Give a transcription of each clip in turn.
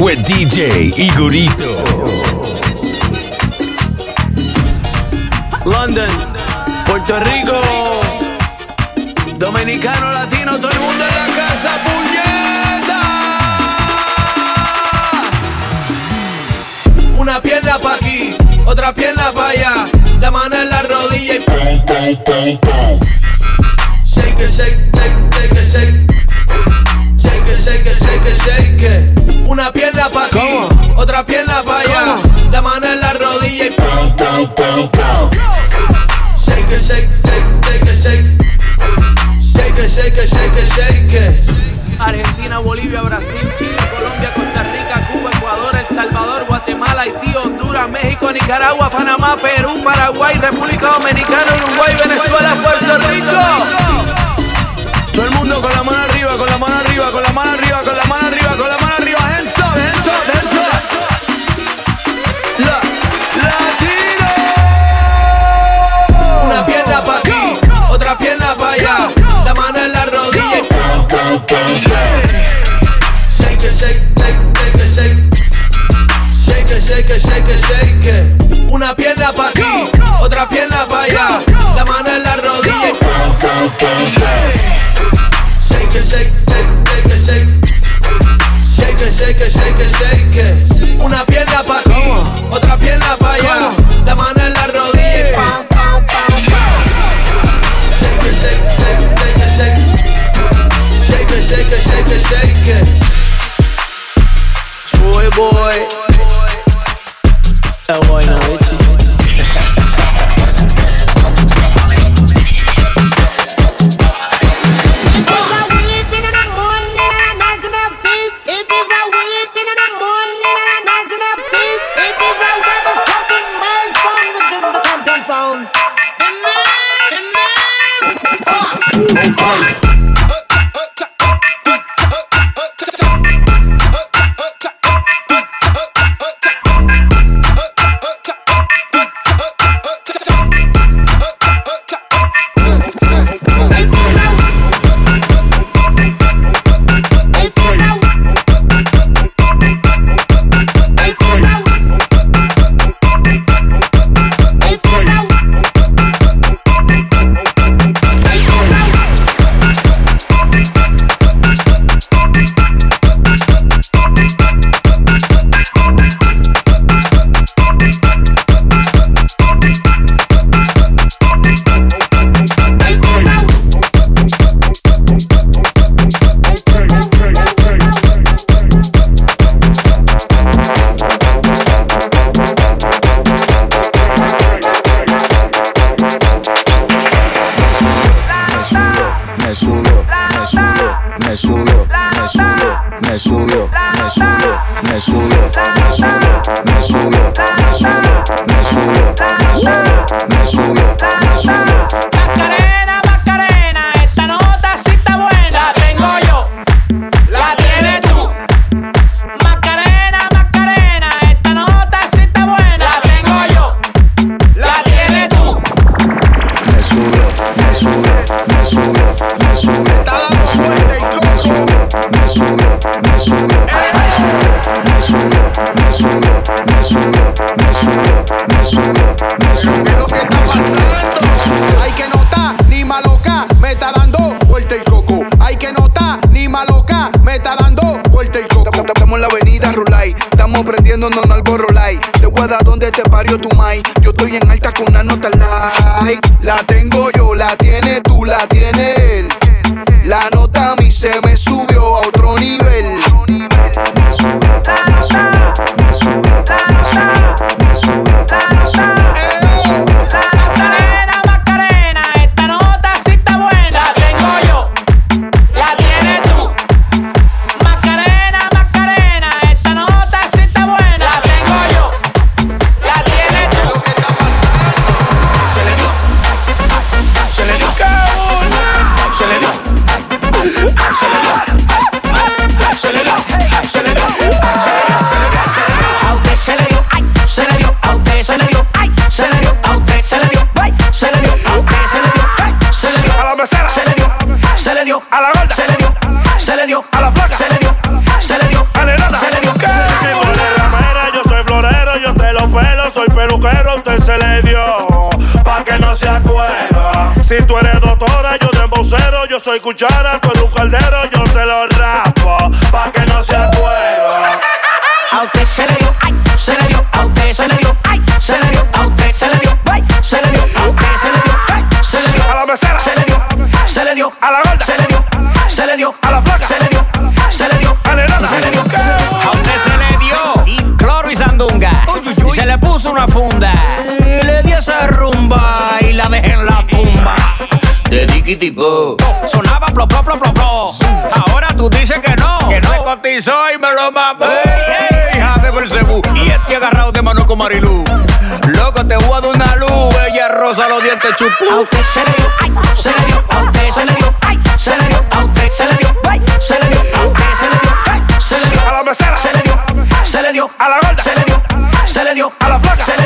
with DJ Igorito. London, Puerto Rico, Dominicano, Latino, todo el mundo en la casa, puñeta. Una pierna pa' aquí, otra pierna pa' allá, la mano en la rodilla y pum, pum, pum, pum. Shake it, shake, shake, shake it, shake. Shake it, shake it, shake it, shake it. Una pierna pa' aquí, ¿Cómo? otra pierna pa' allá, ¿Cómo? la mano en la rodilla y pum, pum, pum, pum. Shake it, shake, shake, shake it, shake. Shake it, shake it, shake it, shake it. Argentina, Bolivia, Brasil, Chile, Colombia, Costa Rica, Cuba, Ecuador, El Salvador, Guatemala, Haití, Honduras, México, Nicaragua, Panamá, Perú, Paraguay, República Dominicana, Uruguay, Venezuela, Puerto Rico. Todo el mundo con la mano arriba, con la mano arriba, con la mano arriba, con la mano arriba, con la mano arriba. Shake it, shake it, shake it. Una pierna pa' aquí, otra pierna pa' allá, la mano en la rodilla. Shake it, shake subió, me subió, me subió, me subió, me subió, me subió, me subió, me subió, me subió, borrolay. Te voy a dar donde te parió tu mai. Yo estoy en Si tú eres doctora, yo de embocero, yo soy cuchara, tú eres un caldero, yo se lo Sonaba plop, plop, plop, plop, Ahora tú dices que no. Que no. Me cotizó y me lo mamó. Hija de Belcebú. Y este agarrado de mano con Marilú. Loco, te voy a dar una luz. Ella rosa los dientes chupú. A usted se le dio, ay, se le dio, a usted se le dio, ay, se le dio, a usted se le dio, ay, se le dio, a usted se le dio, ay, se le dio. A la mesera. Se le dio, se le dio, a la gorda. Se le dio, se le dio, a la flaca. Se le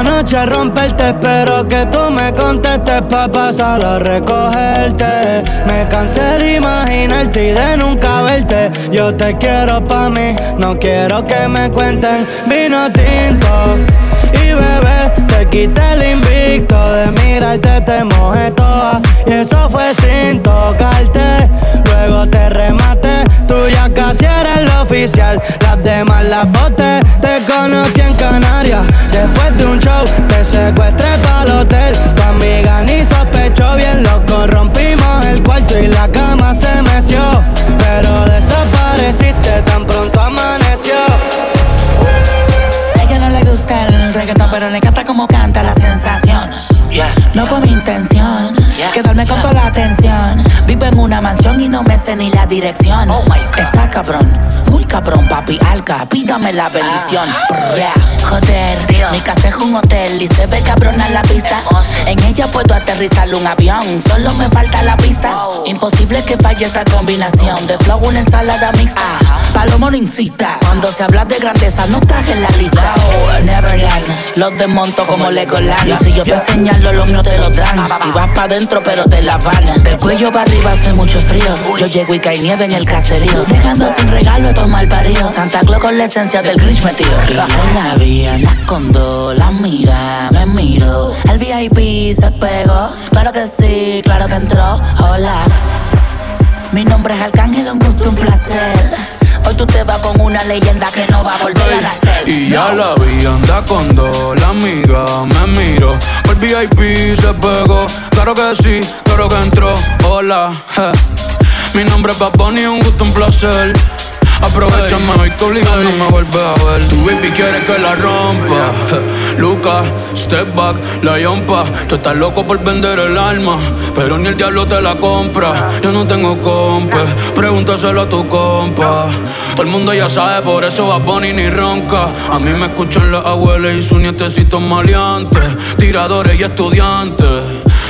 esta noche romperte. Espero que tú me contestes pa' pasar a recogerte. Me cansé de imaginarte y de nunca verte. Yo te quiero pa' mí, no quiero que me cuenten vino tinto. Y bebé, te quité el invicto de mirarte, te mojé toda. Y eso fue sin tocarte. Luego te rematé, tú ya casi eres lo oficial. Las demás las boté, te conocí en Canarias. Después de un show, te secuestré pa'l hotel. Tu amiga ni sospechó bien, loco. Rompimos el cuarto y la cama se meció. Pero desapareciste tan pronto amaneció. A ella no le gusta el reggaetón, pero le encanta como canta la sensación. No fue mi intención quedarme con toda la atención. Vivo en una mansión y no me sé ni la dirección. Está cabrón, muy cabrón, papi alca. Pídame la bendición. Brrra, Joder, mi casa es un hotel y se ve cabrona la pista. En ella puedo aterrizar un avión, solo me falta la pista. Imposible que falle esta combinación de flow, una ensalada mixta. Palomo no incita, cuando se habla de grandeza no estás en la lista. Oh, Neverland, los desmonto como Legoland. Y si yo te señalo, los míos te lo dan. Y vas pa' dentro, pero te la van. Del cuello para arriba hace mucho frío. Yo llego y cae nieve en el caserío. Dejando sin regalo estos mal paridos. Santa Claus con la esencia del Grinch metido. Y la vi en la condo, la mira, me miro. El VIP se pegó. Claro que sí, claro que entró. Hola. Mi nombre es Arcángel, un gusto, un placer. Hoy tú te vas con una leyenda que no va a volver a nacer. Y ya la vi, anda con dos, la amiga me miro. El VIP se pegó, claro que sí, claro que entró. Hola, je. mi nombre es Bunny, un gusto, un placer. Aprovechame hoy obligado no me vuelve a ver. Tu baby quiere que la rompa. Lucas, step back, la yompa. Tú estás loco por vender el alma, pero ni el diablo te la compra. Yo no tengo compa, pregúntaselo a tu compa. Todo el mundo ya sabe, por eso va Bunny ni ronca. A mí me escuchan las abuelas y sus nietecitos maleantes, tiradores y estudiantes.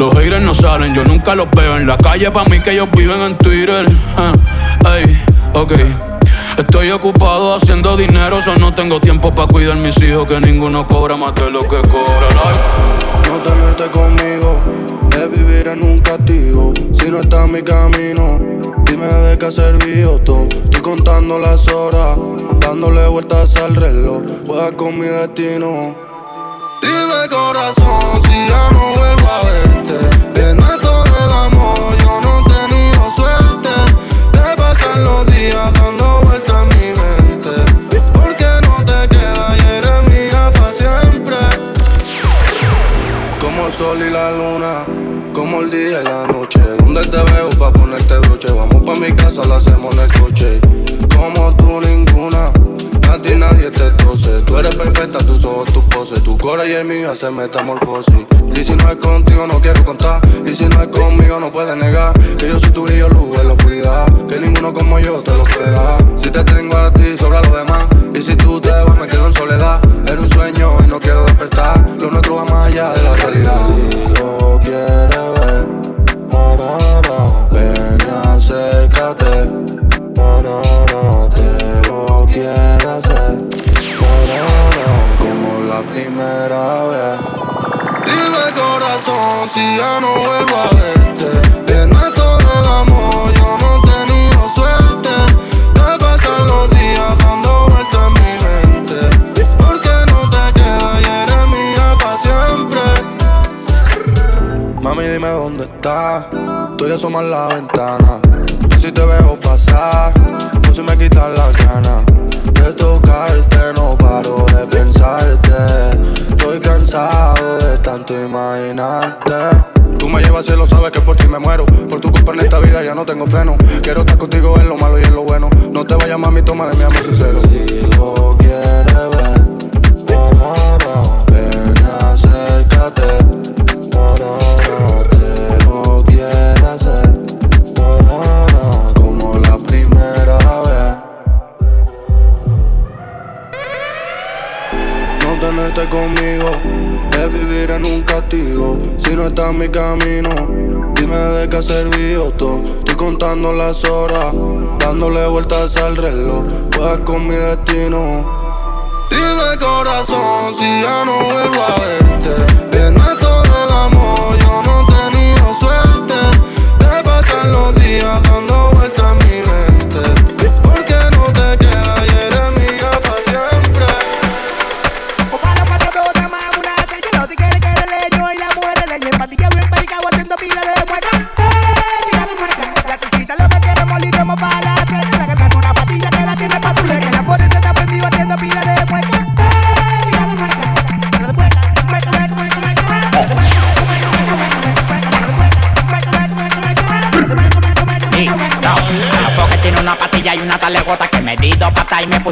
Los haters no salen, yo nunca los veo en la calle. Pa' mí que ellos viven en Twitter. Ah, Ey, ok. Estoy ocupado haciendo dinero, solo no tengo tiempo para cuidar mis hijos. Que ninguno cobra más de lo que cobra. No tenerte conmigo es vivir en un castigo. Si no está en mi camino, dime de qué ha servido todo. Estoy contando las horas, dándole vueltas al reloj. Juega con mi destino. Dime corazón si ya no vuelvo a verte. En esto del amor yo no he tenido suerte. Te pasan los días dando vueltas en mi mente. ¿Por qué no te quedas y eres mía para siempre? Como el sol y la luna, como el día y la noche. ¿Dónde te veo pa' ponerte broche? Vamos pa' mi casa, lo hacemos en el coche. Como tú ninguna, a ti nadie te tose. Tú eres perfecta, tus ojos, tus poses. Tu cora y el mío hace metamorfosis. Y si no es contigo, no quiero contar. Y si no es conmigo, no puedes negar. Que yo soy tu brillo, luz en la oscuridad. Que ninguno como yo te lo puede dar. Si te tengo a ti, sobra lo demás. Y si tú te vas, me quedo en soledad. Era un sueño y no quiero despertar. Lo nuestro va más allá de la realidad. Si lo quieres primera vez. Dime corazón si ya no vuelvo a verte. En esto del amor yo no he tenido suerte. Te pasan los días dando vueltas en mi mente. ¿Por qué no te quedas y eres mía para siempre? Mami, dime dónde estás. Estoy asomando en la ventana. Yo si te veo pasar, no se me quitan las ganas de tocarte. No cansado de tanto imaginarte. Tú me llevas cielo, sabes que por ti me muero. Por tu culpa en esta vida ya no tengo freno. Quiero estar contigo en lo malo y en lo bueno. No te vayas, mami, toma de mi amor sincero. Si lo conmigo es vivir en un castigo. Si no está en mi camino, dime de qué ha servido todo. Estoy contando las horas, dándole vueltas al reloj. Juegas con mi destino. Dime corazón si ya no vuelvo a verte. Viene todo el amor,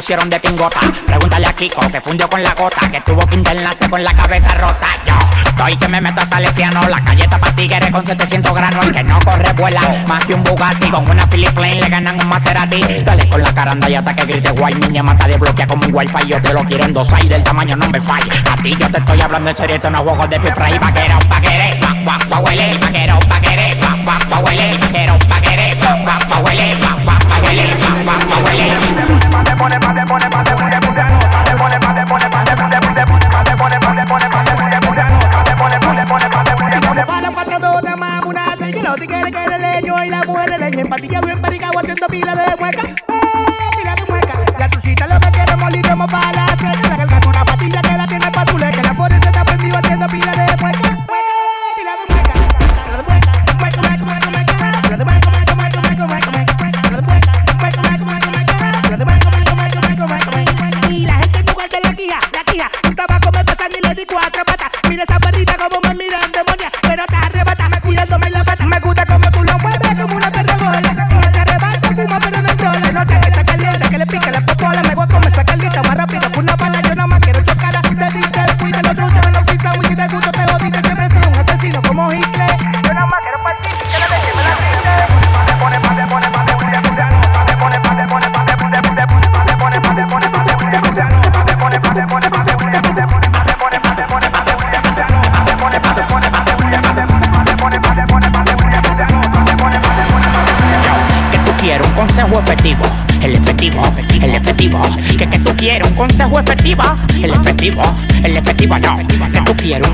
de pingota. Pregúntale a Kiko que fundió con la gota, que tuvo que internarse con la cabeza rota. Yo estoy que me meto a Salesiano, la galleta pa' tigre con 700 granos. El que no corre vuela más que un Bugatti. Con una Philip Plain le ganan un Maserati. Dale con la caranda y hasta que grite guay. Niña mata de bloquea como un wifi. Yo te lo quiero en dos y del tamaño no me fall. A ti yo te estoy hablando en serio, esto no es juego de pifra y vaquero,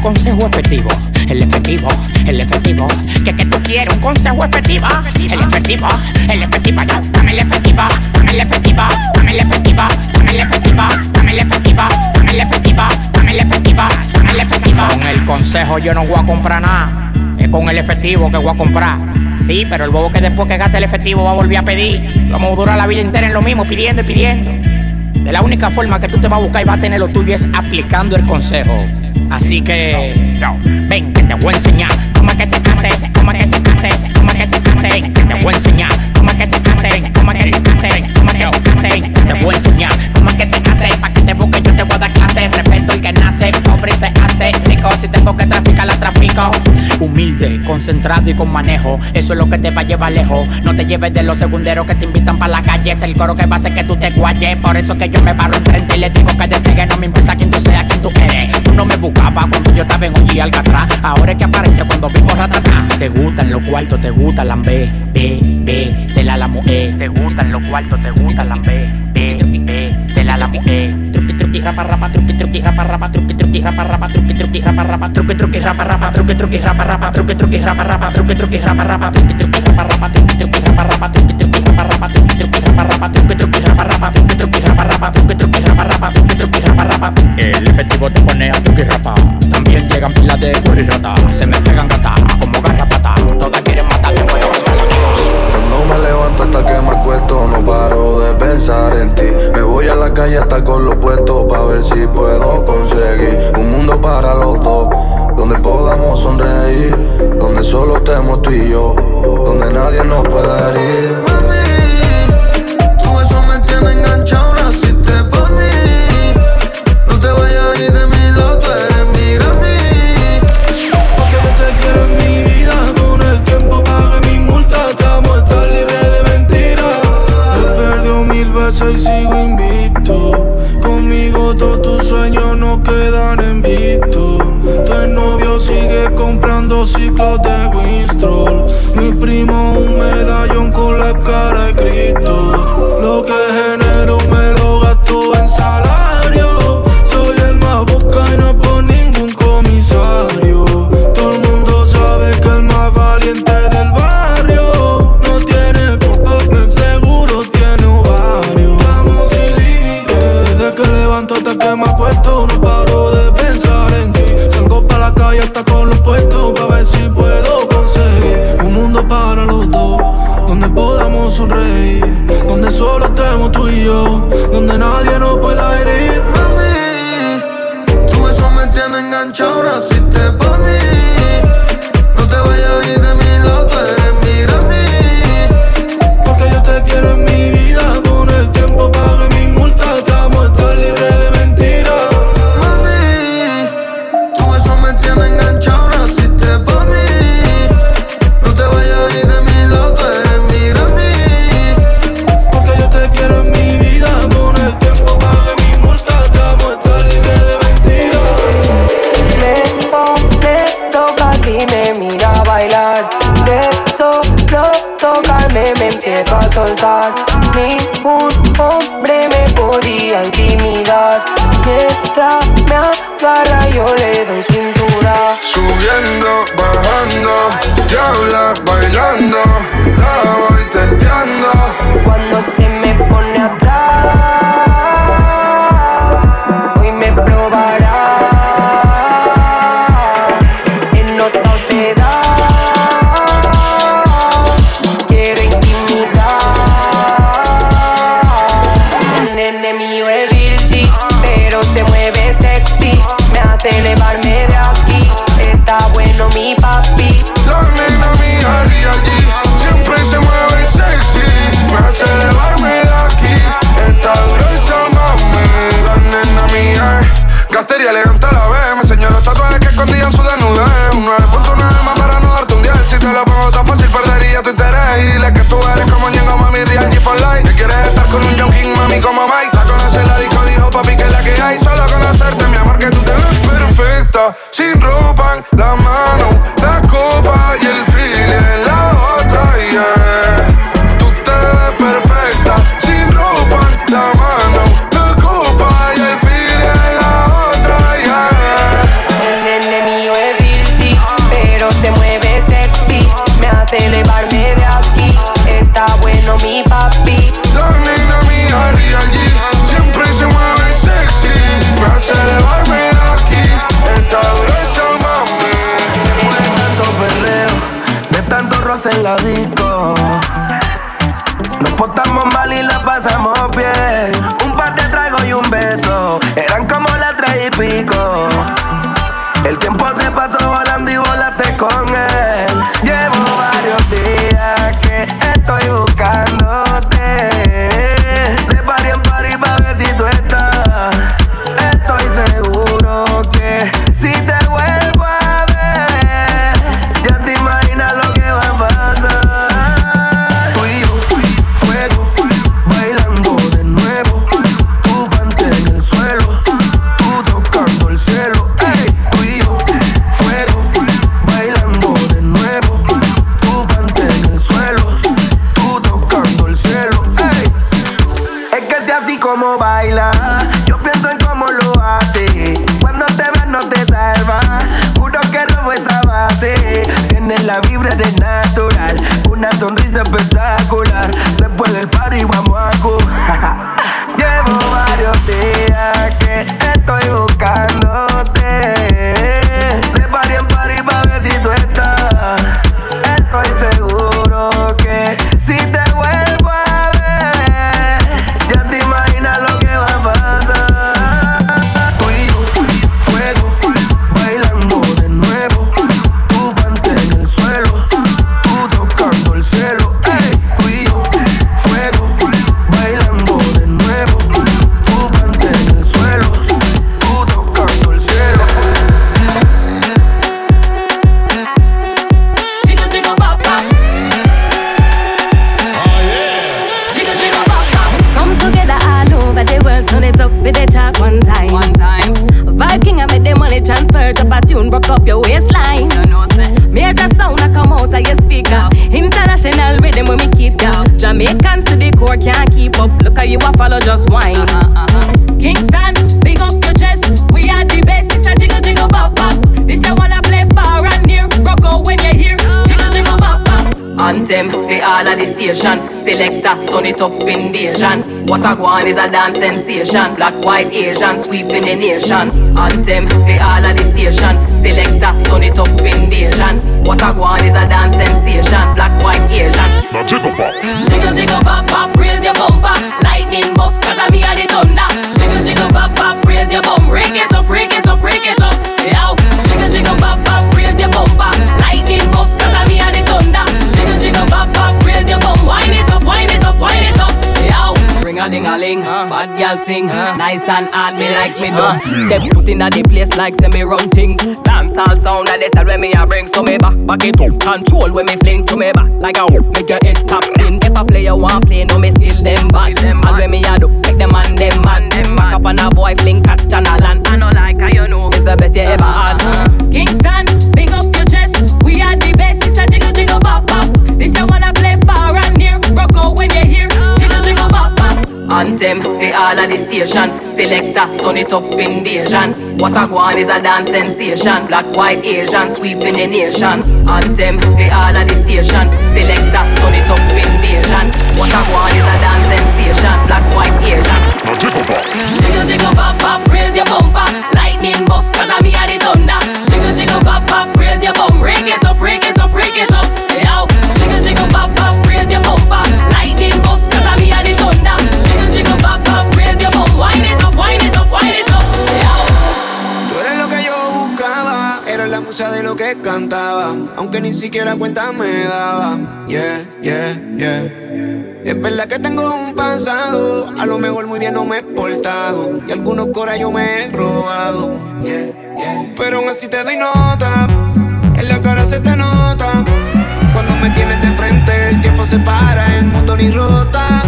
consejo efectivo. El efectivo, el efectivo. Que que tú quieres un consejo efectivo. El efectivo, el efectivo. Dame el efectivo, dame el efectivo, dame el efectivo, dame el efectivo, dame el efectivo, dame el efectivo, dame el efectivo. Con el consejo yo no voy a comprar nada. Es con el efectivo que voy a comprar. Sí, pero el bobo que después que gaste el efectivo va a volver a pedir. Vamos a durar la vida entera en lo mismo, pidiendo y pidiendo. De la única forma que tú te vas a buscar y vas a tener lo tuyo es aplicando el consejo. Así que, ven, que te voy a enseñar. Toma que se hace, toma que se hace, toma que se hace. Ven, que te voy a enseñar. Toma que se hace, toma que se hace, toma que se hace. Te voy a enseñar. Toma que se hace, pa' que te busque yo te voy a dar clase. Respeto el que nace, pobre y se hace rico. Si tengo que traficar, la trafico. Humilde, concentrado y con manejo. Eso es lo que te va a llevar lejos. No te lleves de los segunderos que te invitan para la calle. Es el coro que va a hacer que tú te guayes. Por eso que yo me paro enfrente y le digo que despegue. No me importa quién tú seas, quién tú eres. Tú no me buscabas cuando yo estaba en un Alcatraz. Ahora es que aparece cuando vivo ratatá. Te gustan los cuartos, te gustan las B, B, B, de la lamo E. Te gustan los cuartos, te gustan las B, B, B, de la lamo E. Truqui, truqui, rapa, rapa, truqui, truqui, rapa, rapa, truqui, truqui, rapa, rapa, truqui, truqui, rapa, rapa, truqui, truqui, rapa, rapa, truqui, truqui, rapa, rapa, truqui, truqui, rapa, rapa, truqui, truqui, rapa, rapa, truqui, truqui, rapa, rapa, truqui, truqui, rapa, rapa, truqui, truqui, rapa, rapa, truqui, truqui, rapa, rapa, truqui, truqui, rapa, rapa, truqui, truqui, rapa, rapa, truqui, truqui, rapa, rapa, truqui, truqui, rapa, rapa. El efectivo te pone a truqui, rapa. También llegan pilas de curry, rata. Se me pegan gata, como garrapata. Me levanto hasta que me acuesto No paro de pensar en ti. Me voy a la calle hasta con los puestos Pa' ver si puedo conseguir Un mundo para los dos Donde podamos sonreír Donde solo estemos tú y yo Donde nadie nos pueda herir ciclos de Winstrol. Mi primo un medallón con la cara de Cristo. Invasion. What a go on is a dance sensation. Black, white, Asian, sweeping the nation. Anthem, the all of the station. Selector, turn it up invasion. What a go on is a dance sensation. Black, white, Asian. Now jiggle pop. Jiggle, jiggle, bop, bop, girl sing, nice and hard, me like me done. Step foot inna the place like semi run things. Dance all sound a this when me a bring, so me back, back it up. Control when me fling to me back like a hook, make your head top spin. If a player want play, no me skill them bad. All when me a do, make them and them mad. Back up on a boy fling catch and a land. I know like how you know, it's the best you uh, ever had. Uh, uh. Kingston, big up your chest, we are the best. It's a jiggle jiggle bop bop. This I wanna play far and near. Rock out when you hear, Anthem, the all of the station. Selector, turn it up invasion. What a go on is a dance sensation. Black, white, Asian, sweeping the nation. Anthem, the all of the station. Selector, turn it up invasion. What a go on is a dance sensation. Black, white, Asian. Now jiggle pop. Jiggle, jiggle, bop, bop, raise your bumper. Lightning bust, cause I'm here cantaba, aunque ni siquiera cuenta me daba. Yeah, yeah, yeah. Es verdad que tengo un pasado, a lo mejor muy bien no me he portado, y algunos coras yo me he robado. Yeah, yeah. Pero aún así te doy nota, en la cara se te nota. Cuando me tienes de frente, el tiempo se para, el mundo ni rota.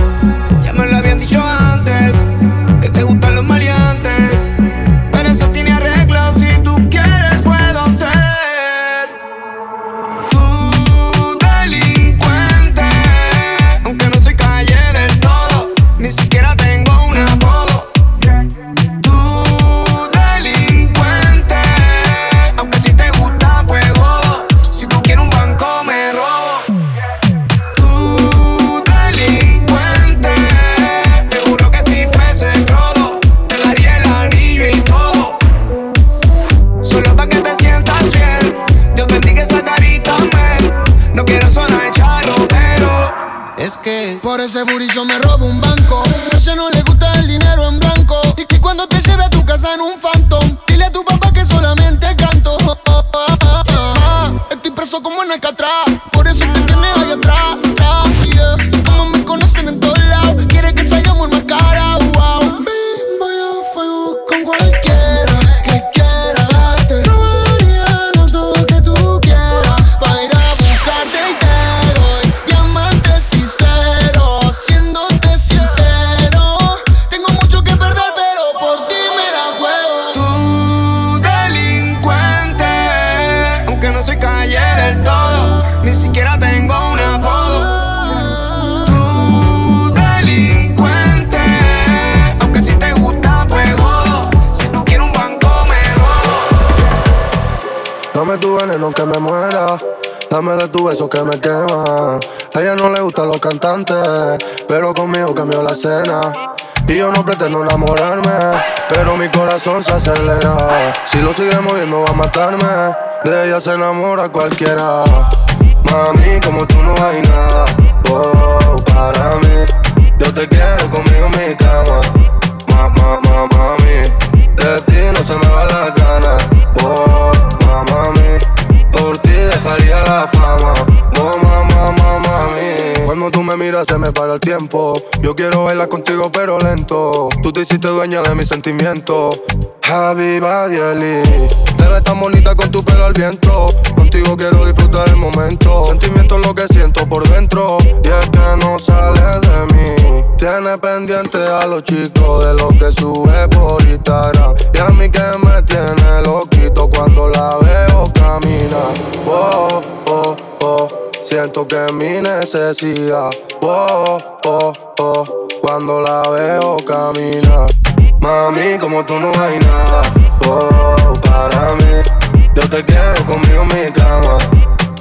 De ella se enamora cualquiera. Mami, como tú no hay nada. Oh, para mí. Yo te quiero conmigo en mi cama. Mamá, mamá, mami. De ti no se me va la gana. Oh, mamá, mami. Por ti dejaría la fama. Oh, mamá, mamá, mami. Cuando tú me miras se me para el tiempo. Yo quiero bailar contigo pero lento. Tú te hiciste dueña de mis sentimientos. Habiba Dieli. Tan bonita con tu pelo al viento. Contigo quiero disfrutar el momento. Sentimiento es lo que siento por dentro. Y es que no sale de mí. Tiene pendiente a los chicos de lo que sube por Instagram. Y a mí que me tiene loquito cuando la veo caminar. Oh, oh, oh. Siento que mi necesidad. Oh, oh, oh, cuando la veo caminar. Mami, como tú no hay nada. Oh, para mí, yo te quiero conmigo en mi cama.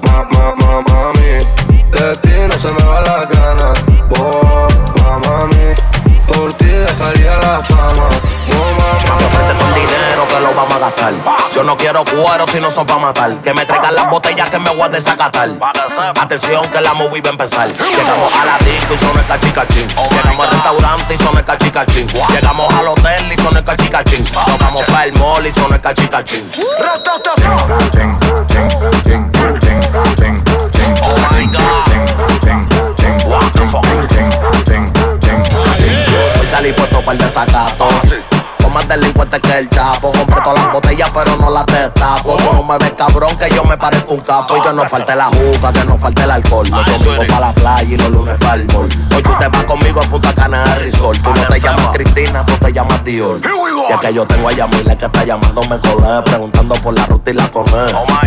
Ma, ma, mami, de ti no se me va la gana. Oh, mami, por ti dejaría la fama. Con dinero que lo vamos a gastar. Yo no quiero cuero si no son para matar. Que me traigan las botellas que me voy a desacatar. Atención que la movie va a empezar. Llegamos a la disco y son el cachicachín. Llegamos al restaurante y son el cachicachín. Llegamos al hotel y son el cachicachín. Nos vamos para el mall y son el cachicachín. Oh my God. y puesto para el desacato. Ah, sí. Más delincuentes que el chapo. Compré todas las botellas, pero no las destapo. Tú no me ves cabrón que yo me parezco un capo. Y que no falte la juca, que no falte el alcohol. Los domingos para la playa y los lunes para el mall. Hoy tú te vas conmigo a Punta Cana de Resort. Tú no te llamas Cristina, tú te llamas Dior. Ya que yo tengo a Yamile que está llamándome colé, preguntando por la ruta y la coné.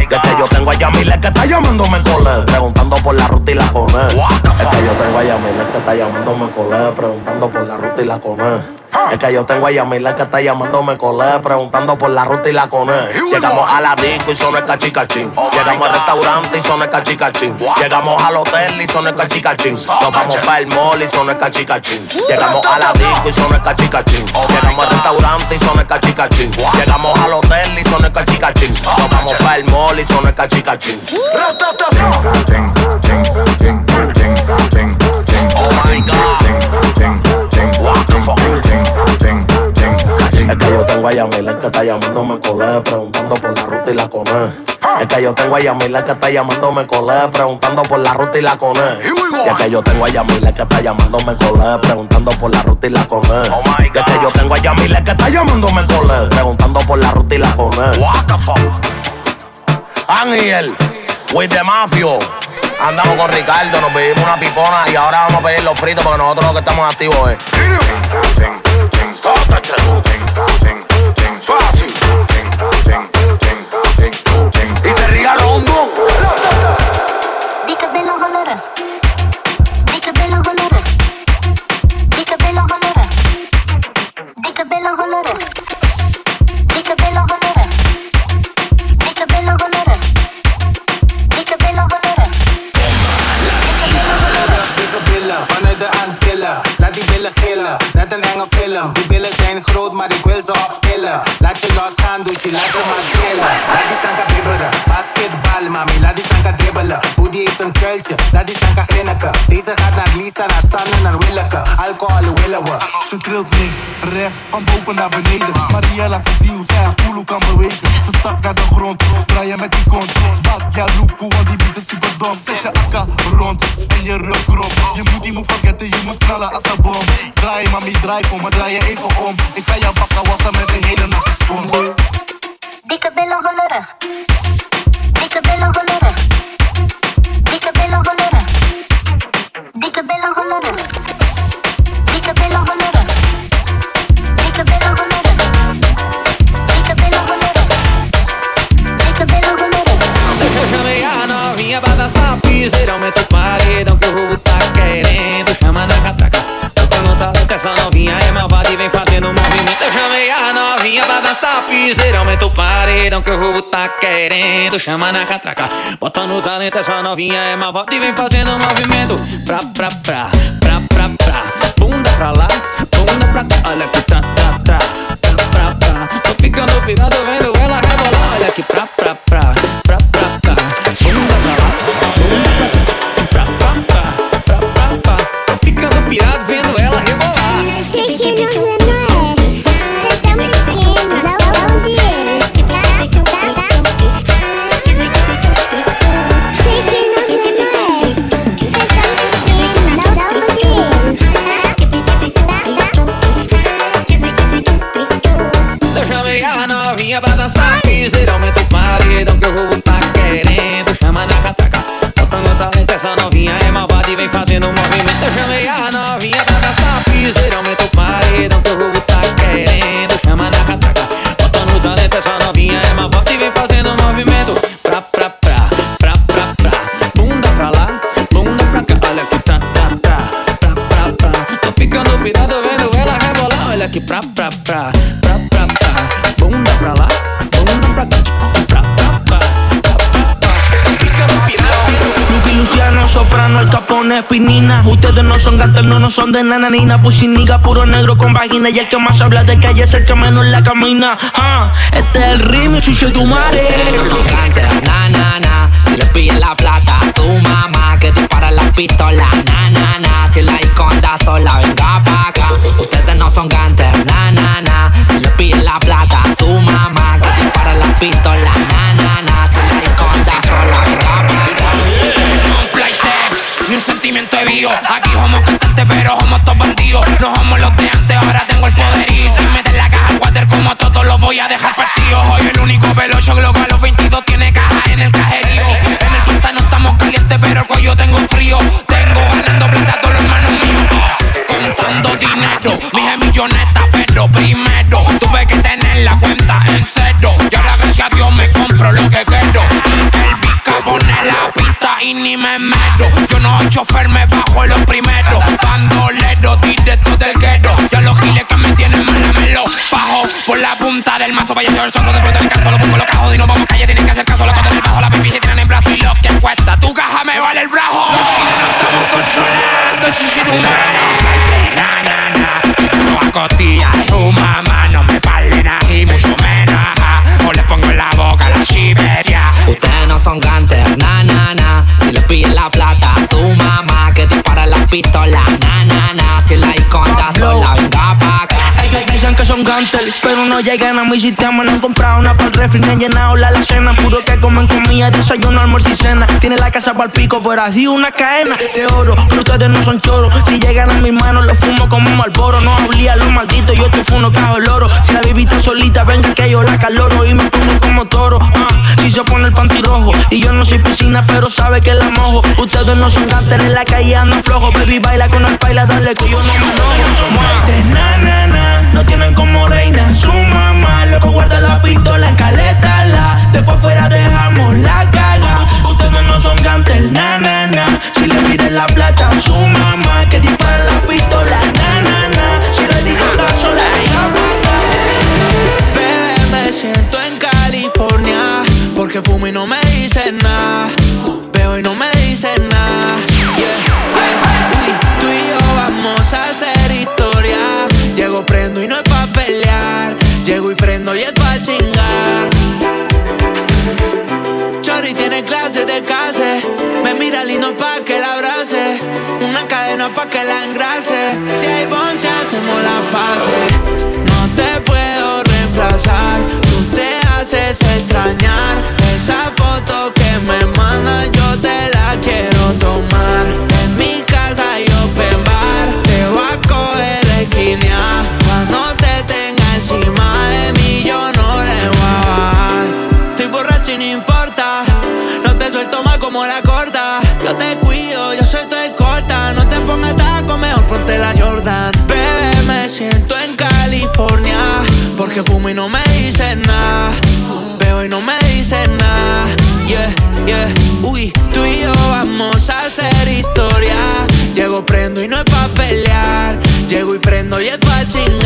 Ya que yo tengo a Yamile que está llamándome colé, preguntando por la ruta y la coné. Es que yo tengo a Yamile que está llamándome colé, preguntando por la ruta y la coné. Es que yo tengo a Yamile que está llamándome colé, preguntando por la ruta y la coné. Llegamos a la disco y son el cachicachín. Llegamos al restaurante y son el cachicachín. Llegamos al hotel y son el cachicachín. Nos vamos para el mall y son el cachicachín. Llegamos a la disco y son el cachicachín. Llegamos al restaurante y son el cachicachín. Llegamos al hotel y son el cachicachín. Nos vamos para el mall y son el cachicachín. Oh my God. Es que yo tengo a Yamile que está llamándome colé, preguntando por la ruta y la coné. Es que yo tengo a Yamile que está llamándome colé, preguntando por la ruta y la coné. Es que yo tengo a Yamile que está llamándome colé, preguntando por la ruta y la coné. Y es que yo tengo a Yamile que está llamándome colé, preguntando por la ruta y la coné. Ángel, with the mafio. Andamos con Ricardo, nos pedimos una pipona y ahora vamos a pedir los fritos porque nosotros lo que estamos activos es. Y se riga rondo. Like a lost candle, you like a Mandela. Like the Santa een kuiltje, die sanka grinniken. Deze gaat naar Lisa, naar Sanne, naar Willeke. Alcohol willen we. Ze trilt links, rechts, van boven naar beneden. Maria laat ze zien hoe zij haar koelo kan bewegen. Ze zakt naar de grond, draaien met die kont. Bad, ja, loekoe, want die beat is super dom. Zet je akka rond en je rug erop. Je moet die move vergeten, je moet knallen als een bom. Draai, mami, draai voor me, draai je even om. Ik ga jou bakken wassen met een hele natte spons. Dikke billen. Dikke pra dançar piseira Aumenta o paredão que o roubo tá querendo. Chama na catraca Bota no talento, essa novinha é malvada e vem fazendo movimento. Pra, pra, pra, pra, pra, pra. Bunda pra lá, bunda pra cá. Olha que tra, tra, tra, pra, pra, pra. Tô ficando pirado vendo ela rebolar Olha que pra, pra, pra, pra, pra, pra, pra. Bunda pra lá, bunda pra cá. Pra, pra, pra, Lucky Luciano, soprano, el capone, pinina. Ustedes no son gantes, no, no son de nananina. Pussiniga, puro negro con vagina. Y el que más habla de calle es el que menos la camina. Ah, este es el ritmo, chuche tu madre. No son grandes, na, na, na. Si les pillan la plata a su mamá, que dispara las pistolas, na. Si la esconda sola, venga pa' acá. Ustedes no son gantes, na. Si les pillan la plata a su mamá, que dispara las pistolas, na, un sentimiento de vivo. Aquí somos cantantes, pero somos todos bandidos. No somos los de antes, ahora tengo el poder. Y si meten la caja water como todos los voy a dejar partidos. Hoy el único velocio global, los 22 tiene caja en el cajerío. En el pantano estamos calientes, pero el cuello tengo frío. Tengo ganando plata todos los hermanos míos. Contando dinero, dije milloneta, pero primero tuve que tener la cuenta en cero. Y ahora gracias a Dios me compro lo que quiero. Y el bica pone la y ni me meto. Yo no soy chofer, me bajo los primeros. Bandolero, directo del guero. Ya los giles que me tienen mal me bajo por la punta del mazo. Vaya yo el chorro de fruta el caso, lo pongo los cajos y no vamos calle, tienen que hacer caso. Lo en el bajo, la pipi se tiran en brazo y lo que cuesta. Tu caja me vale el brazo. Los chilenos estamos controlando, si si tu. Na, na, na. No a su mamá, no me parlen ahí, mucho menos. ajá. O les pongo en la boca la Siberia. Ustedes no son gantes, na, na, na. Pillan la plata. Su mamá, que dispara las pistolas, que son gantel, pero no llegan a mi sistema. No han comprado una para el refri, han llenado la alacena. Puro que comen comida, desayuno, almuerzo y cena. Tiene la casa para el pico, pero así una cadena de oro. Pero ustedes no son choros. Si llegan a mis manos, los fumo como malboro. No hablía los malditos, yo te fumo cajo el oro. Si la vivita solita, venga que yo la caloro y me pongo como toro. Ah, si se pone el panty rojo y yo no soy piscina, pero sabe que la mojo. Ustedes no son gantes, en la calle andan flojo. Baby, baila con el baila, dale que yo no me enojo. Na, na, na. No tienen como reina su mamá. Loco, guarda la pistola, la Después fuera dejamos la caga. Ustedes no son gantes, na, na, na. Si le piden la plata a su mamá, que dispara la pistola, na, na, na. Si le digo la sola, Bebé, me siento en California Porque fumo no me dicen nada Llego y prendo y es pa' chingar. Chori tiene clases de clase Me mira lindo pa' que la abrace. Una cadena pa' que la engrase. Si hay boncha hacemos la pase. No te puedo reemplazar. Tú te haces extrañar. Esa foto que me manda yo te la quiero tomar Porque fumo y no me dicen nada. Veo y no me dicen nada. Yeah, yeah. Uy, tú y yo vamos a hacer historia. Llego, prendo y no es pa' pelear. Llego y prendo y es pa' chingar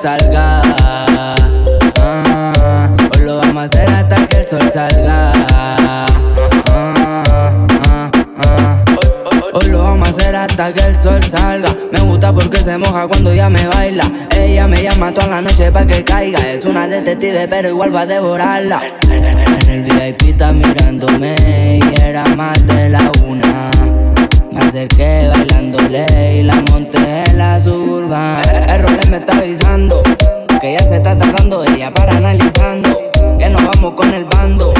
salga. Ah, hoy lo vamos a hacer hasta que el sol salga. Ah, ah. Hoy lo vamos a hacer hasta que el sol salga. Me gusta porque se moja cuando ella me baila. Ella me llama toda la noche para que caiga. Es una detective, pero igual va a devorarla. En el VIP está mirándome y era más de la una. Me acerqué bailándole y la monté en la suburban. Está avisando que ya se está tardando. Ella para analizando que nos vamos con el bando.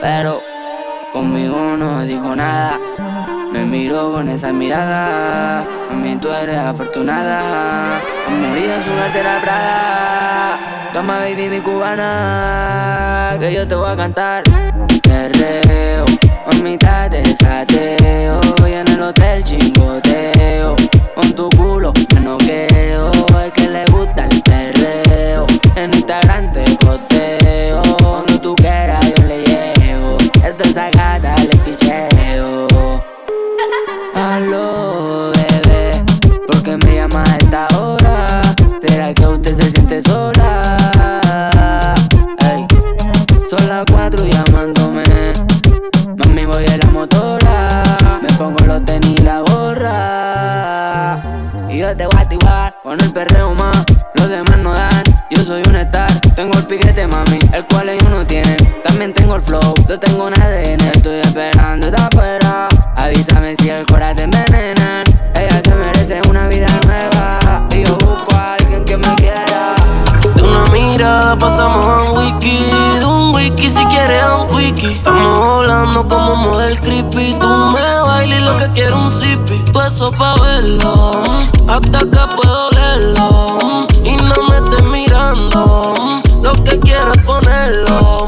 Pero conmigo no dijo nada. Me miró con esa mirada. A mí tú eres afortunada. Morí a su de la Prada. Toma, baby, mi cubana. Que yo te voy a cantar. Perreo, mamita te sateo. Y en el hotel chingoteo. Con tu culo me noqueo. El que le gusta el perreo. Con el perreo más. Los demás no dan. Yo soy un star. Tengo el piquete, mami, el cual ellos no tienen. También tengo el flow, yo tengo un ADN. Estoy esperando esta afuera. Avísame si el corazón te envenenan. Ella se merece una vida nueva. Y yo busco a alguien que me quiera. De una mirada pasamos a un wiki, de un wiki si quieres a un quickie. Estamos hablando como model creepy, tú me lo que quiero un zippy. Todo eso pa' verlo, hasta acá puedo leerlo. mm, Y no me estés mirando, lo que quiero es ponerlo.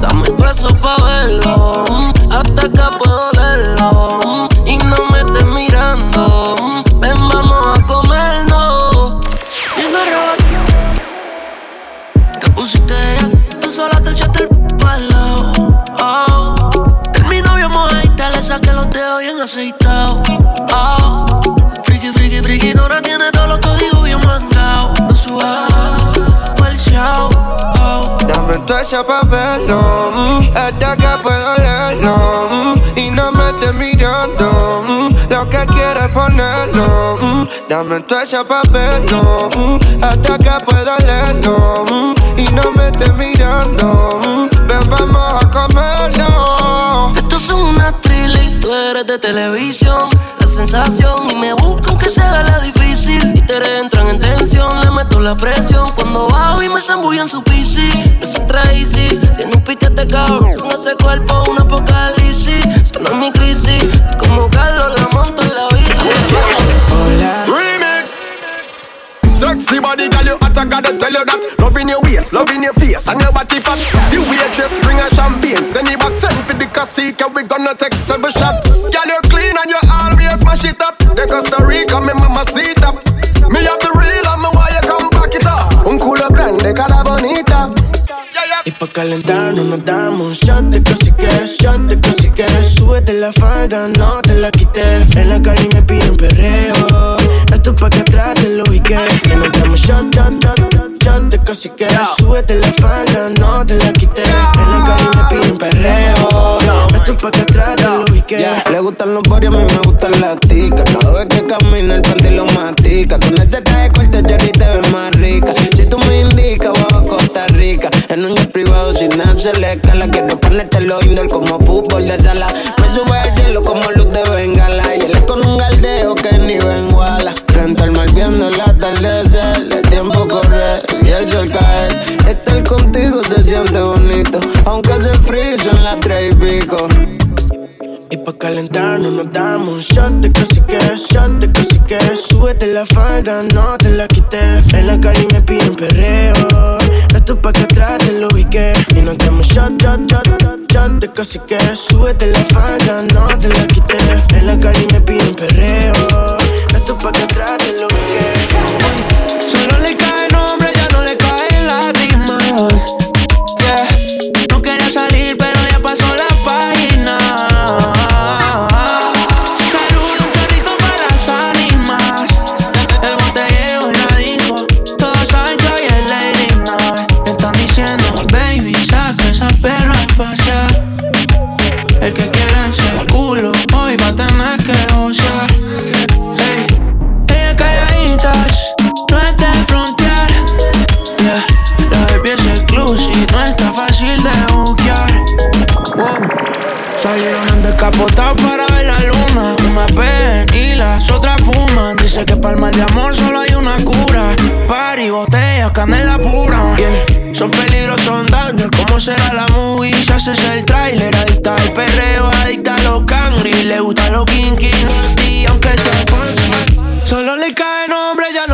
Dame todo eso pa' verlo, hasta acá puedo leerlo. mm, Y no me estés mirando, bien aceitados. Oh. Friki, friki, friki, Dora tiene todos los códigos bien mangados. No suba el show. Oh. Dame tu ese pa' verlo, mm, hasta que puedo leerlo mm, Y no me estés mirando, mm, lo que quieres ponerlo mm, Dame tu ese pa' verlo, mm, hasta que puedo leerlo mm, Y no me estés mirando, ven vamos a comerlo tú eres de televisión. La sensación y me buscan que se haga la difícil. Y te entran en tensión, le meto la presión. Cuando bajo y me zambullo en su PC. Me centra easy, tiene un piquete cabrón. Ese cuerpo, una apocalipsis. Sana mi crisis. Sexy body, girl, you hot, I gotta tell you that. Loving your waist, loving your face, and your body fat. You waitress, bring a champagne, send it back, send for the casika, we gonna take seven shots. Girl, you clean and you always mash it up. The Costa Rica, me mama seat up. Me have the real, me why you come back it up. Un culo grande, cara bonita. Y pa' calentarnos nos damos un shot de caciques, shot de caciques Súbete la falda, no te la quité En la calle me piden perreo Esto pa' que atrás te lo ubiqué Que nos damos shot, shot, shot, shot, shot de caciques Súbete la falda, no te la quité En la calle me piden perreo. Esto pa' que atrás te lo ubiqué Yeah, Le gustan los borios, a mí me gustan las ticas. Cada vez que camina el panty lo matica. Con ese traje corto, Jerry te ves más rica. Si tú me indicas, Costa Rica. En un jet privado sin hacer la. Quiero ponerte los indoor como fútbol de sala. Me sube al cielo como luz de bengala. Y él es con un galdeo que ni benguala. Frente al mar viendo el atardecer. El tiempo corre y el sol cae. Estar contigo se siente bonito. Aunque hace frío son las tres y pico. Calentarnos nos damos. Shot de caciques, shot de caciques. Súbete la falda, no te la quité En la calle me piden perreo. Esto pa' que atrás te lo ubiqué Y nos damos shot, shot, shot, shot, shot de caciques. Súbete la falda, no te la quité En la calle me piden perreo. Esto pa' que atrás te lo ubiqué Solo le cae nombre, ya no le caen lágrimas. Que para el mal de amor solo hay una cura. Party, botellas, canela pura. Yeah. Son peligros, son daños. ¿Cómo será la movie? Ya haces el trailer. Adicta al perreo, adicta a los cangri. Le gusta los kinky, aunque sea fancy. Solo le caen hombres, ya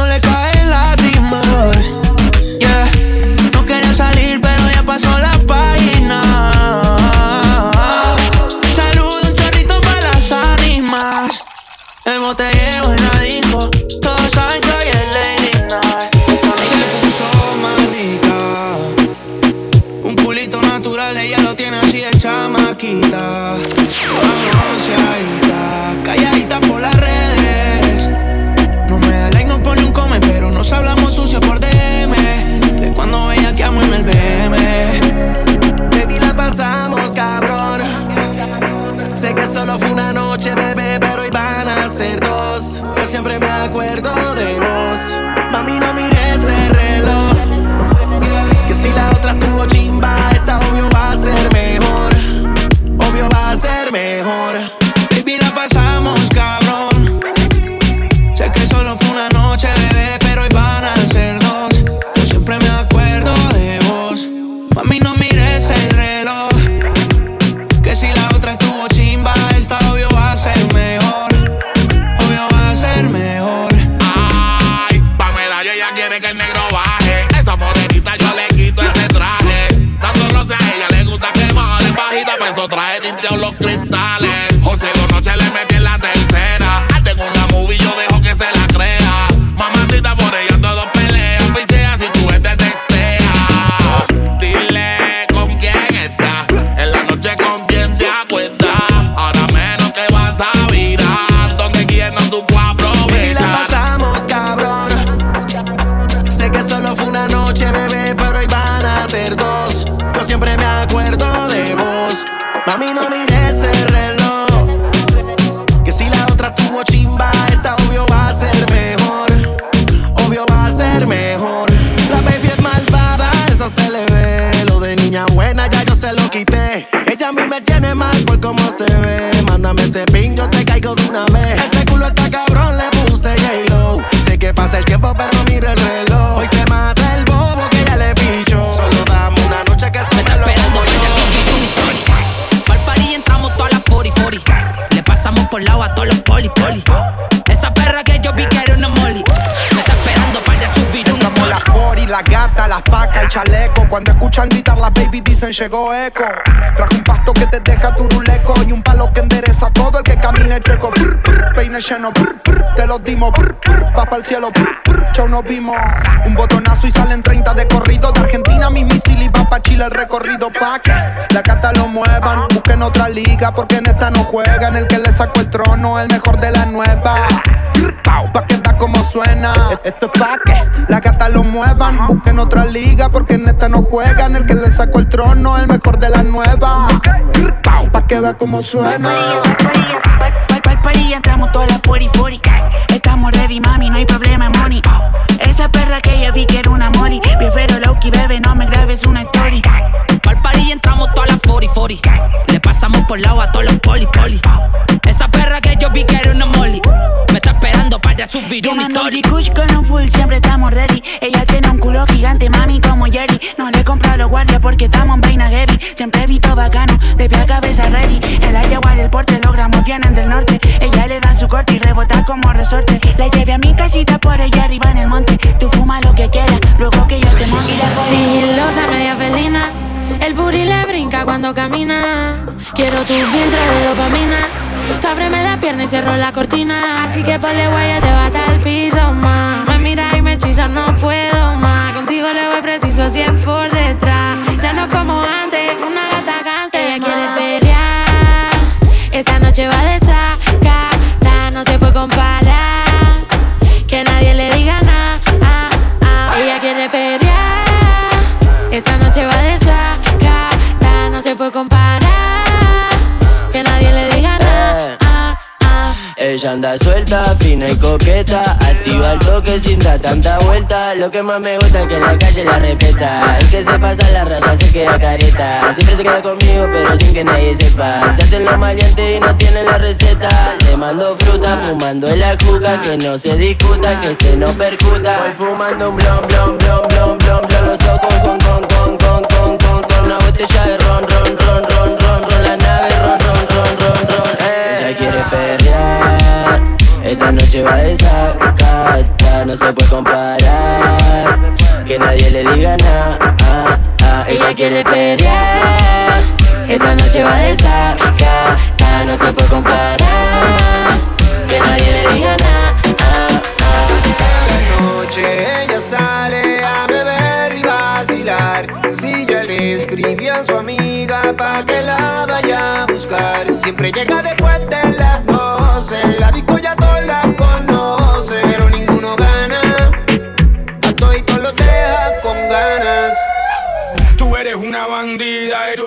los las pacas, el chaleco. Cuando escuchan gritar las baby dicen llegó eco. Traje un pasto que te deja turuleco y un palo que endereza todo el que camina chueco. Brr, peine lleno, te lo dimos. Brr, brr, va pa'l cielo, chau nos vimos. Un botonazo y salen 30 de corrido. De Argentina mis misiles y va pa' Chile el recorrido. Pa' que la gata lo muevan. Busquen otra liga porque en esta no juegan. El que le sacó el trono, el mejor de la nueva. Pa' que da como suena. Esto es pa' que la gata lo muevan. Busquen otra liga porque en esta no juegan. El que le sacó el trono, el mejor de la nueva. Pa' que vea cómo suena. Party entramos todas las 40-40 Estamos ready, mami, no hay problema, money Esa perra que yo vi que era una molly Prefiero Loki, bebé, no me grabes una story Pa'l party entramos todas las 40-40 Le pasamos por lado a todos los poli poli Esa perra que yo vi que era una molly esperando para subir una Llamando story G-Kush con un full, siempre estamos ready. Ella tiene un culo gigante, mami, como Jerry. No le compro los guardias porque estamos en vaina heavy. Siempre visto bacano, de pie a cabeza ready. En la Jaguar el porte, los gramos vienen del norte. Ella le da su corte y rebota como resorte. La llevé a mi casita por allá arriba en el monte. Tú fuma lo que quieras, luego que yo te monte y la Sigilosa, media felina. El booty le brinca cuando camina. Quiero tu filtro de dopamina. Tú ábreme la pierna y cierro la cortina. Así que ponle guaya, te bata al piso más. Me mira y me hechiza, no puedo más. Contigo le voy preciso si es por detrás. Ya no como antes, anda suelta, fina y coqueta. Activa el toque sin dar tanta vuelta. Lo que más me gusta es que la calle la respeta. El que se pasa la raya se queda careta. Siempre se queda conmigo, pero sin que nadie sepa. Se hacen los maleantes y no tienen la receta. Le mando fruta, fumando en la juca. Que no se discuta, que este no percuta. Voy fumando un blon, blon, blon, blon, blon, blon. Los ojos con, con, con, con, con, con. Una botella de ron, ron, ron. Esta noche va de sacata, no se puede comparar. Que nadie le diga nada. Ella quiere pelear. Esta noche va de sacata, no se puede comparar. Que nadie le diga nada. Ah. noche ella sale a beber y vacilar. Si ya le escribió a su amiga pa' que la vaya a buscar. Siempre llega después de las 12. La disco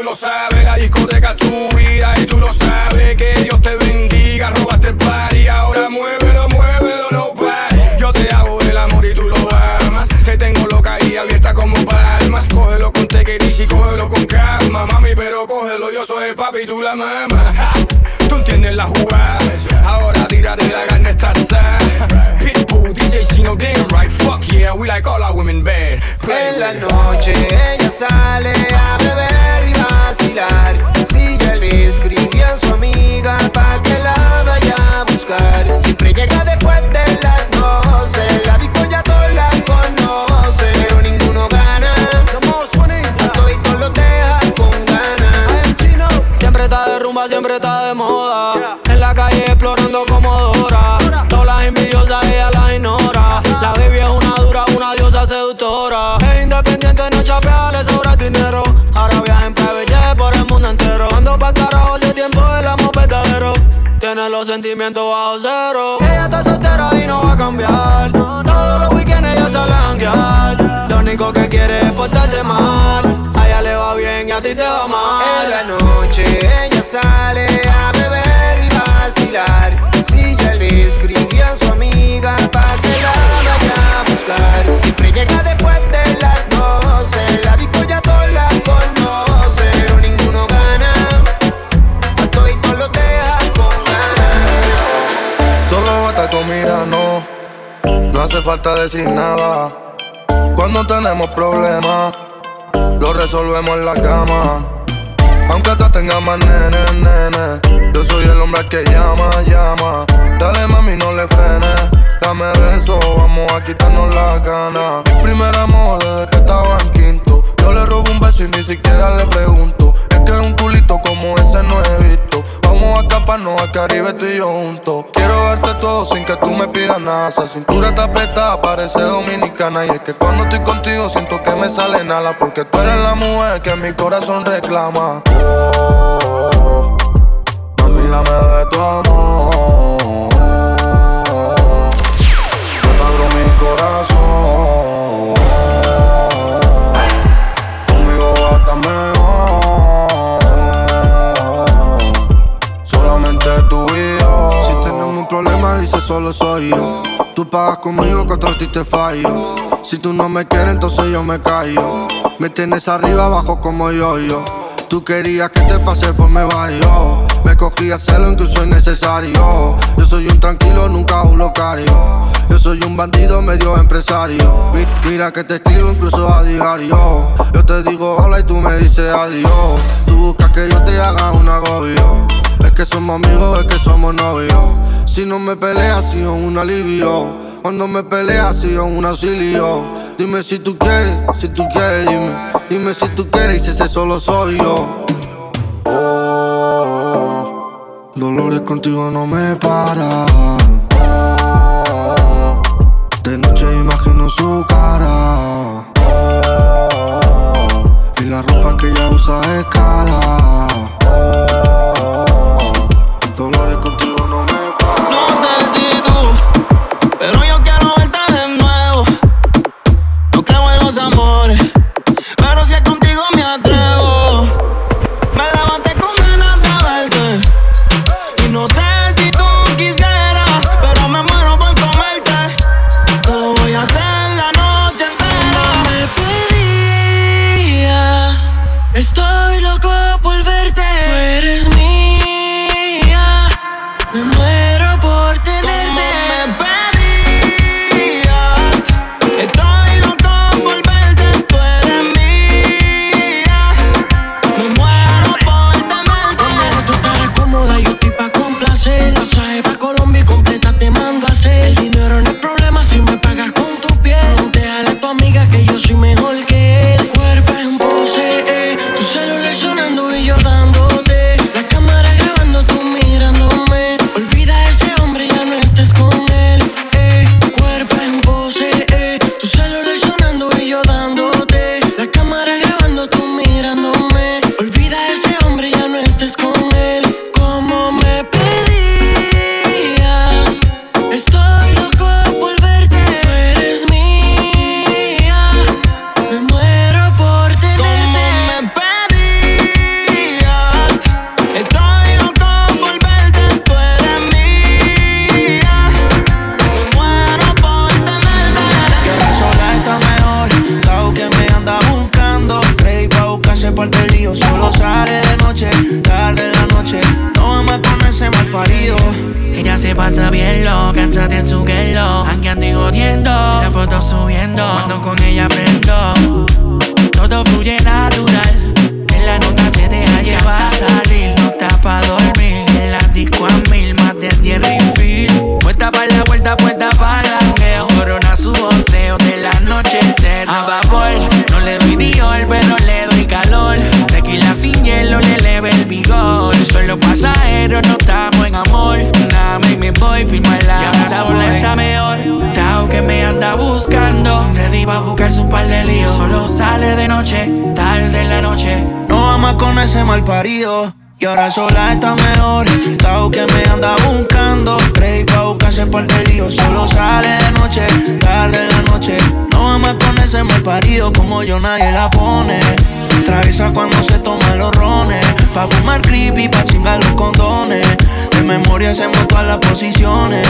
lo sabes. La discoteca es tu vida y tú lo sabes. Que Dios te bendiga. Robaste el party, ahora muévelo, muévelo, no pares. Yo te hago el amor y tú lo amas. Te tengo loca y abierta como palmas. Cógelo con tequeris y cógelo con calma, mami, pero cógelo. Yo soy el papi y tú la mamá. Tú entiendes la jugada. Ahora tírate la gana esta Pitbull, DJ Sino, damn right. Fuck yeah, we like all our women bad. En la noche ella sale a los sentimientos bajo cero. Ella está soltera y no va a cambiar. Todos los weekends ella sale a janguear. Lo único que quiere es portarse mal. A ella le va bien y a ti te va mal. En la noche ella sale a beber y vacilar. Si ya le escribí a su amiga pa' que la vaya a buscar. No hace falta decir nada. Cuando tenemos problemas, lo resolvemos en la cama. Aunque atrás tenga más nene, nene Yo soy el hombre que llama, llama. Dale mami, no le frenes. Dame beso, vamos a quitarnos las ganas Mi primer amor desde que estaba en quinto. Yo le robo un beso y ni siquiera le pregunto Un culito como ese no he visto. Vamos a escaparnos al Caribe tú y yo juntos. Quiero verte todo sin que tú me pidas nada. Esa cintura está apretada, parece dominicana. Y es que cuando estoy contigo siento que me sale nada Porque tú eres la mujer que mi corazón reclama. Oh, dame de tu amor conmigo que otro te fallo. Si tú no me quieres, entonces yo me callo. Me tienes arriba, abajo como yo, yo. Tú querías que te pase por mi barrio. Me cogí a hacerlo incluso innecesario. Yo soy un tranquilo, nunca un locario. Yo soy un bandido medio empresario. Mi- Mira que te escribo incluso a diario. Yo te digo hola y tú me dices adiós. Tú buscas que yo te haga un agobio. Es que somos amigos, es que somos novios. Si no me peleas, si es un alivio. Cuando me peleas, si es un auxilio. Dime si tú quieres, si tú quieres, dime. Dime si tú quieres y si ese solo soy yo. Oh, dolores contigo no me paran. De noche imagino su cara. Oh, y la ropa que ella usa es cara. Dolores contigo Solo sale de noche, tarde en la noche. No vamos con ese mal parido. Como yo nadie la pone. Traviesa cuando se toma los rones. Pa' fumar creepy, pa' chingar los condones. De memoria hacemos todas las posiciones.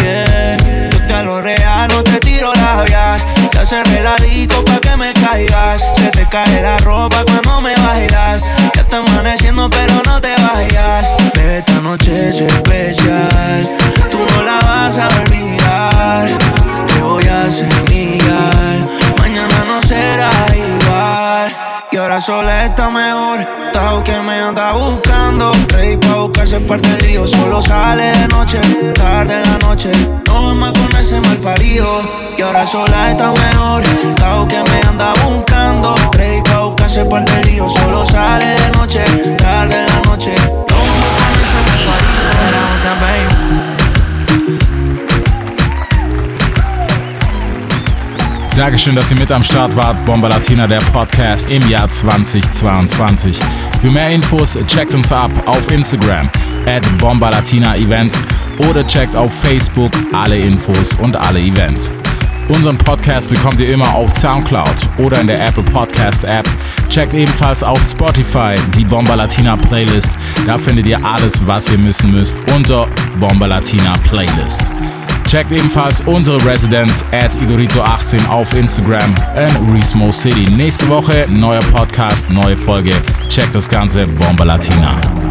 Yeah. A lo real, no te tiro labial. Te cerré la disco pa' que me caigas. Se te cae la ropa cuando me bailas. Ya está amaneciendo, pero no te vayas. Esta noche es especial. Tú no la vas a olvidar. Te voy a hacer. Mañana no será igual. Y ahora sola está mejor. Tao que me anda buscando. Ready pa' buscarse parte del lío. Solo sale de noche, tarde en la noche. No vamos con ese mal parido. Y ahora sola está mejor. Tao que me anda buscando. Ready pa' buscarse parte del lío. Solo sale de noche, tarde en la noche. No Dankeschön, dass ihr mit am Start wart. Bomba Latina, der Podcast im Jahr 2022. Für mehr Infos checkt uns ab auf Instagram at Bomba Latina Events oder checkt auf Facebook alle Infos und alle Events. Unseren Podcast bekommt ihr immer auf Soundcloud oder in der Apple Podcast App. Checkt ebenfalls auf Spotify die Bomba Latina Playlist. Da findet ihr alles, was ihr wissen müsst unter Bomba Latina Playlist. Checkt ebenfalls unsere Residenz at Igorito18 auf Instagram in Resmo City. Nächste Woche neuer Podcast, neue Folge. Checkt das Ganze, Bomba Latina.